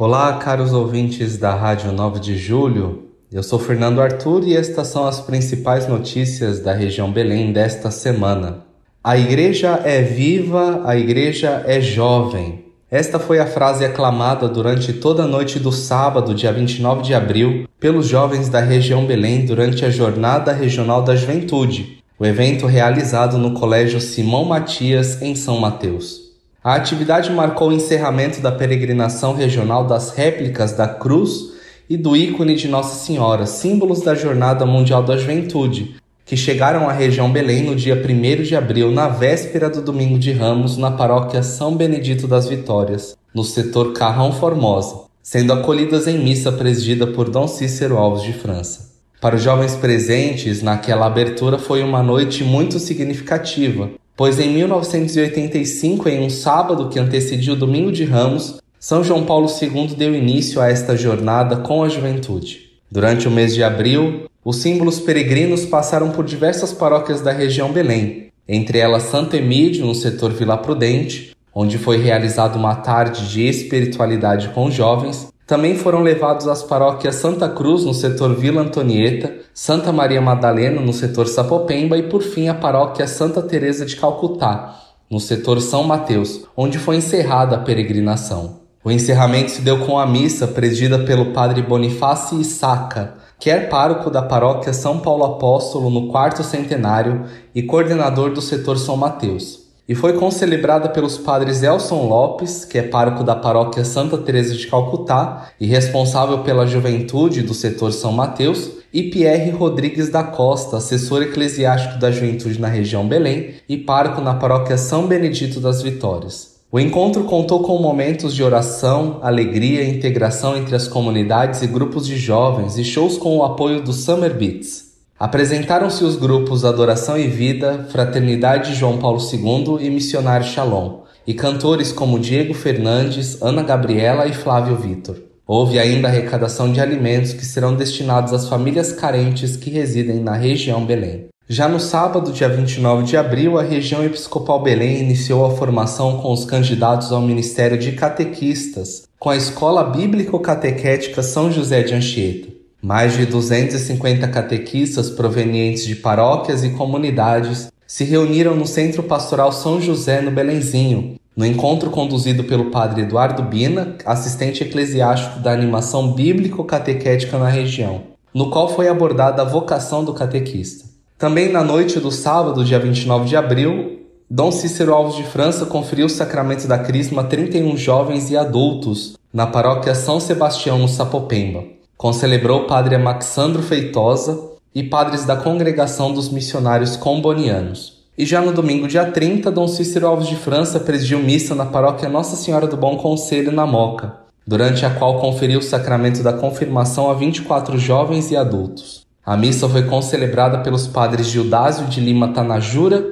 Olá, caros ouvintes da Rádio 9 de Julho. Eu sou Fernando Arthur e estas são as principais notícias da região Belém desta semana. A igreja é viva, a igreja é jovem. Esta foi a frase aclamada durante toda a noite do sábado, dia 29 de abril, pelos jovens da região Belém durante a Jornada Regional da Juventude, o evento realizado no Colégio Simão Matias, em São Mateus. A atividade marcou o encerramento da peregrinação regional das réplicas da cruz e do ícone de Nossa Senhora, símbolos da Jornada Mundial da Juventude, que chegaram à região Belém no dia 1 de abril, na véspera do Domingo de Ramos, na paróquia São Benedito das Vitórias, no setor Carrão Formosa, sendo acolhidas em missa presidida por Dom Cícero Alves de França. Para os jovens presentes, naquela abertura foi uma noite muito significativa, pois em 1985, em um sábado que antecedia o Domingo de Ramos, São João Paulo II deu início a esta jornada com a juventude. Durante o mês de abril, os símbolos peregrinos passaram por diversas paróquias da região Belém, entre elas Santo Emídio, no setor Vila Prudente, onde foi realizada uma tarde de espiritualidade com jovens, também foram levados às paróquias Santa Cruz, no setor Vila Antonieta, Santa Maria Madalena, no setor Sapopemba e, por fim, a paróquia Santa Teresa de Calcutá, no setor São Mateus, onde foi encerrada a peregrinação. O encerramento se deu com a missa presidida pelo padre Bonifácio Issaca, que é pároco da paróquia São Paulo Apóstolo no quarto centenário e coordenador do setor São Mateus e foi concelebrada pelos padres Elson Lopes, que é pároco da paróquia Santa Teresa de Calcutá e responsável pela juventude do setor São Mateus, e Pierre Rodrigues da Costa, assessor eclesiástico da juventude na região Belém e pároco na paróquia São Benedito das Vitórias. O encontro contou com momentos de oração, alegria integração entre as comunidades e grupos de jovens e shows com o apoio do Summer Beats. Apresentaram-se os grupos Adoração e Vida, Fraternidade João Paulo II e Missionário Shalom, e cantores como Diego Fernandes, Ana Gabriela e Flávio Vitor. Houve ainda arrecadação de alimentos que serão destinados às famílias carentes que residem na região Belém. Já no sábado, dia 29 de abril, a região episcopal Belém iniciou a formação com os candidatos ao Ministério de Catequistas, com a Escola Bíblico-Catequética São José de Anchieta. Mais de 250 catequistas provenientes de paróquias e comunidades se reuniram no Centro Pastoral São José, no Belenzinho, no encontro conduzido pelo padre Eduardo Bina, assistente eclesiástico da animação bíblico-catequética na região, no qual foi abordada a vocação do catequista. Também na noite do sábado, dia 29 de abril, Dom Cícero Alves de França conferiu o sacramento da Crisma a 31 jovens e adultos na paróquia São Sebastião, no Sapopemba. Concelebrou o padre Amaxandro Feitosa e padres da Congregação dos Missionários Combonianos. E já no domingo, dia 30, Dom Cícero Alves de França presidiu missa na paróquia Nossa Senhora do Bom Conselho, na Moca, durante a qual conferiu o sacramento da confirmação a 24 jovens e adultos. A missa foi concelebrada pelos padres Gildásio de Lima Tanajura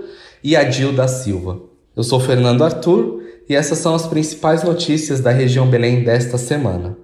e Adil da Silva. Eu sou Fernando Arthur e essas são as principais notícias da região Belém desta semana.